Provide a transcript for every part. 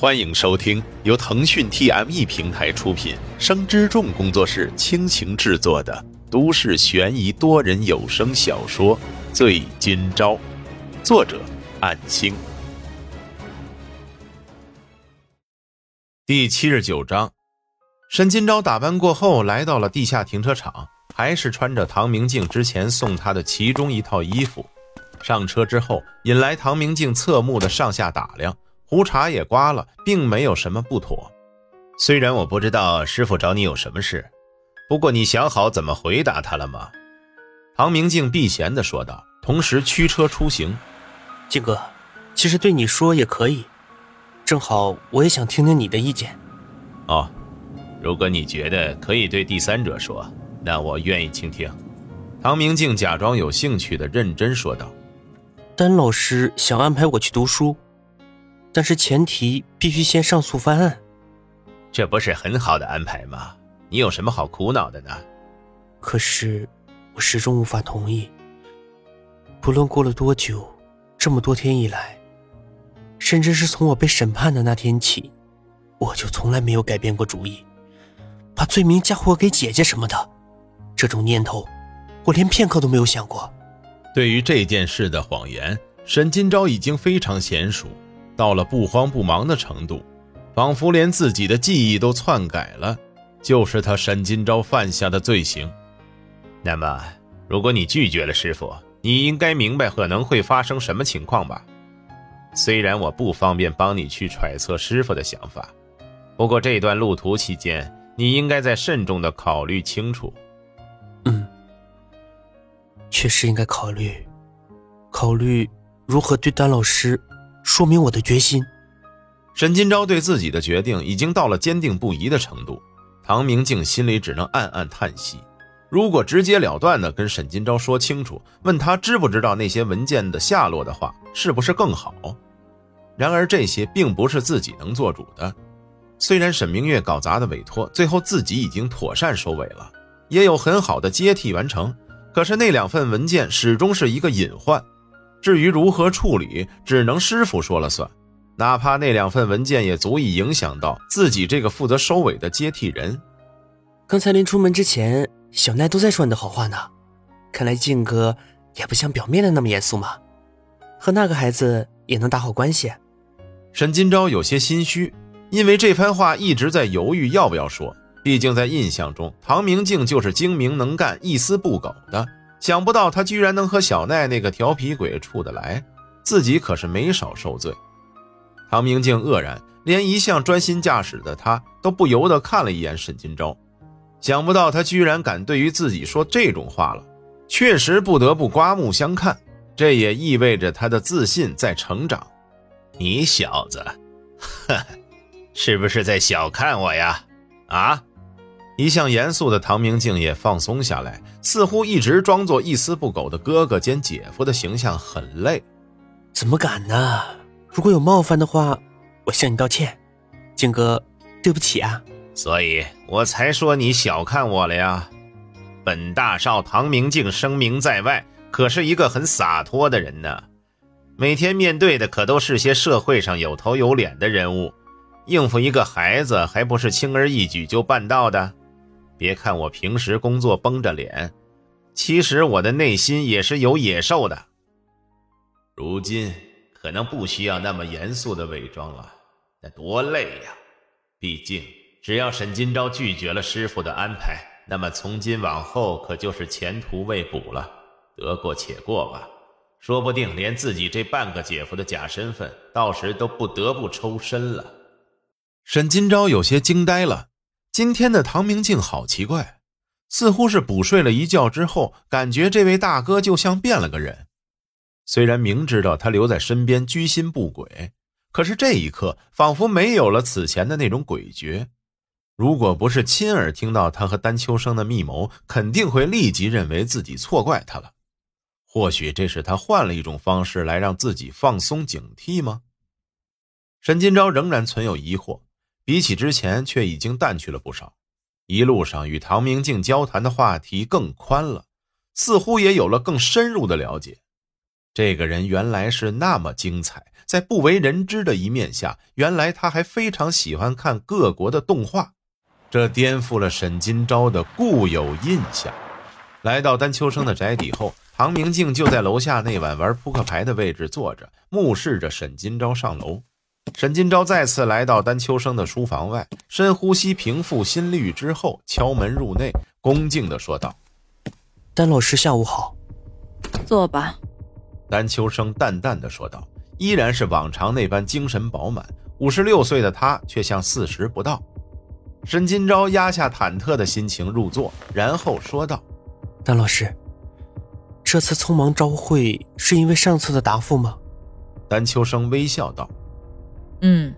欢迎收听由腾讯 TME 平台出品、生之众工作室倾情制作的都市悬疑多人有声小说《醉今朝》，作者：暗星。第七十九章，沈今朝打扮过后来到了地下停车场，还是穿着唐明镜之前送他的其中一套衣服。上车之后，引来唐明镜侧目的上下打量。胡茬也刮了，并没有什么不妥。虽然我不知道师傅找你有什么事，不过你想好怎么回答他了吗？唐明镜避嫌的说道，同时驱车出行。靖哥，其实对你说也可以，正好我也想听听你的意见。哦，如果你觉得可以对第三者说，那我愿意倾听。唐明镜假装有兴趣的认真说道。丹老师想安排我去读书。但是前提必须先上诉翻案，这不是很好的安排吗？你有什么好苦恼的呢？可是我始终无法同意。不论过了多久，这么多天以来，甚至是从我被审判的那天起，我就从来没有改变过主意，把罪名嫁祸给姐姐什么的。这种念头，我连片刻都没有想过。对于这件事的谎言，沈金钊已经非常娴熟。到了不慌不忙的程度，仿佛连自己的记忆都篡改了，就是他沈金钊犯下的罪行。那么，如果你拒绝了师傅，你应该明白可能会发生什么情况吧？虽然我不方便帮你去揣测师傅的想法，不过这段路途期间，你应该再慎重的考虑清楚。嗯，确实应该考虑，考虑如何对丹老师。说明我的决心。沈金钊对自己的决定已经到了坚定不移的程度，唐明镜心里只能暗暗叹息。如果直截了断的跟沈金钊说清楚，问他知不知道那些文件的下落的话，是不是更好？然而这些并不是自己能做主的。虽然沈明月搞砸的委托最后自己已经妥善收尾了，也有很好的接替完成，可是那两份文件始终是一个隐患。至于如何处理，只能师傅说了算。哪怕那两份文件也足以影响到自己这个负责收尾的接替人。刚才临出门之前，小奈都在说你的好话呢。看来靖哥也不像表面的那么严肃嘛，和那个孩子也能打好关系。沈金钊有些心虚，因为这番话一直在犹豫要不要说。毕竟在印象中，唐明镜就是精明能干、一丝不苟的。想不到他居然能和小奈那个调皮鬼处得来，自己可是没少受罪。唐明镜愕然，连一向专心驾驶的他都不由得看了一眼沈金钊。想不到他居然敢对于自己说这种话了，确实不得不刮目相看。这也意味着他的自信在成长。你小子，呵，是不是在小看我呀？啊？一向严肃的唐明镜也放松下来，似乎一直装作一丝不苟的哥哥兼姐夫的形象很累。怎么敢呢？如果有冒犯的话，我向你道歉，靖哥，对不起啊。所以我才说你小看我了呀。本大少唐明镜声名在外，可是一个很洒脱的人呢。每天面对的可都是些社会上有头有脸的人物，应付一个孩子还不是轻而易举就办到的。别看我平时工作绷着脸，其实我的内心也是有野兽的。如今可能不需要那么严肃的伪装了，那多累呀！毕竟只要沈金钊拒绝了师傅的安排，那么从今往后可就是前途未卜了。得过且过吧，说不定连自己这半个姐夫的假身份，到时都不得不抽身了。沈金钊有些惊呆了。今天的唐明镜好奇怪，似乎是补睡了一觉之后，感觉这位大哥就像变了个人。虽然明知道他留在身边居心不轨，可是这一刻仿佛没有了此前的那种诡谲。如果不是亲耳听到他和丹秋生的密谋，肯定会立即认为自己错怪他了。或许这是他换了一种方式来让自己放松警惕吗？沈金钊仍然存有疑惑。比起之前，却已经淡去了不少。一路上与唐明镜交谈的话题更宽了，似乎也有了更深入的了解。这个人原来是那么精彩，在不为人知的一面下，原来他还非常喜欢看各国的动画，这颠覆了沈金钊的固有印象。来到丹秋生的宅邸后，唐明镜就在楼下那晚玩扑克牌的位置坐着，目视着沈金钊上楼。沈金钊再次来到丹秋生的书房外，深呼吸平复心率之后，敲门入内，恭敬地说道：“丹老师，下午好。坐吧。”丹秋生淡淡的说道，依然是往常那般精神饱满。五十六岁的他却像四十不到。沈金钊压下忐忑的心情入座，然后说道：“丹老师，这次匆忙召会是因为上次的答复吗？”丹秋生微笑道：“嗯，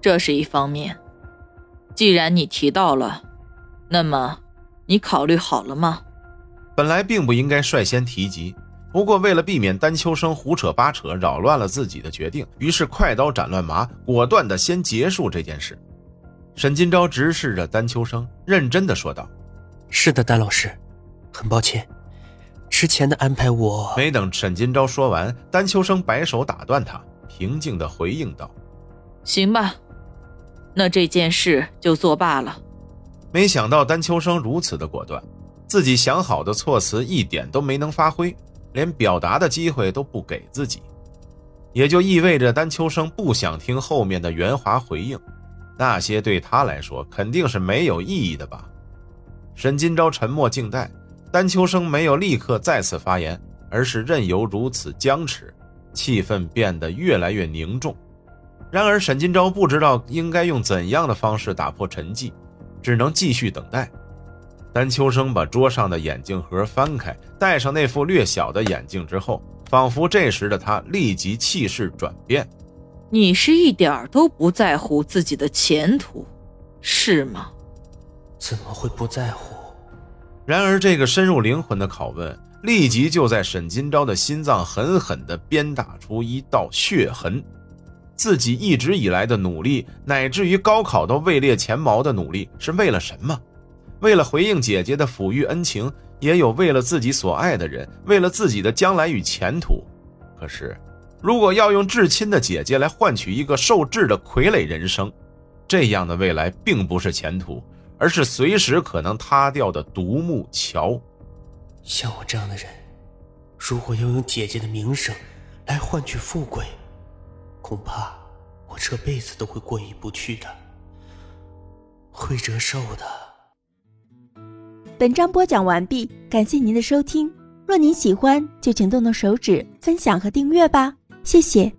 这是一方面。既然你提到了，那么你考虑好了吗？”本来并不应该率先提及。不过，为了避免丹秋生胡扯八扯，扰乱了自己的决定，于是快刀斩乱麻，果断的先结束这件事。沈金钊直视着丹秋生，认真的说道：“是的，丹老师，很抱歉，之前的安排我……”没等沈金钊说完，丹秋生摆手打断他，平静的回应道：“行吧，那这件事就作罢了。”没想到丹秋生如此的果断，自己想好的措辞一点都没能发挥。连表达的机会都不给自己，也就意味着丹秋生不想听后面的圆滑回应，那些对他来说肯定是没有意义的吧。沈金钊沉默静待，丹秋生没有立刻再次发言，而是任由如此僵持，气氛变得越来越凝重。然而沈金钊不知道应该用怎样的方式打破沉寂，只能继续等待。丹秋生把桌上的眼镜盒翻开，戴上那副略小的眼镜之后，仿佛这时的他立即气势转变。你是一点都不在乎自己的前途，是吗？怎么会不在乎？然而，这个深入灵魂的拷问，立即就在沈金钊的心脏狠狠地鞭打出一道血痕。自己一直以来的努力，乃至于高考都位列前茅的努力，是为了什么？为了回应姐姐的抚育恩情，也有为了自己所爱的人，为了自己的将来与前途。可是，如果要用至亲的姐姐来换取一个受制的傀儡人生，这样的未来并不是前途，而是随时可能塌掉的独木桥。像我这样的人，如果要用姐姐的名声来换取富贵，恐怕我这辈子都会过意不去的，会折寿的。本章播讲完毕，感谢您的收听。若您喜欢，就请动动手指分享和订阅吧，谢谢。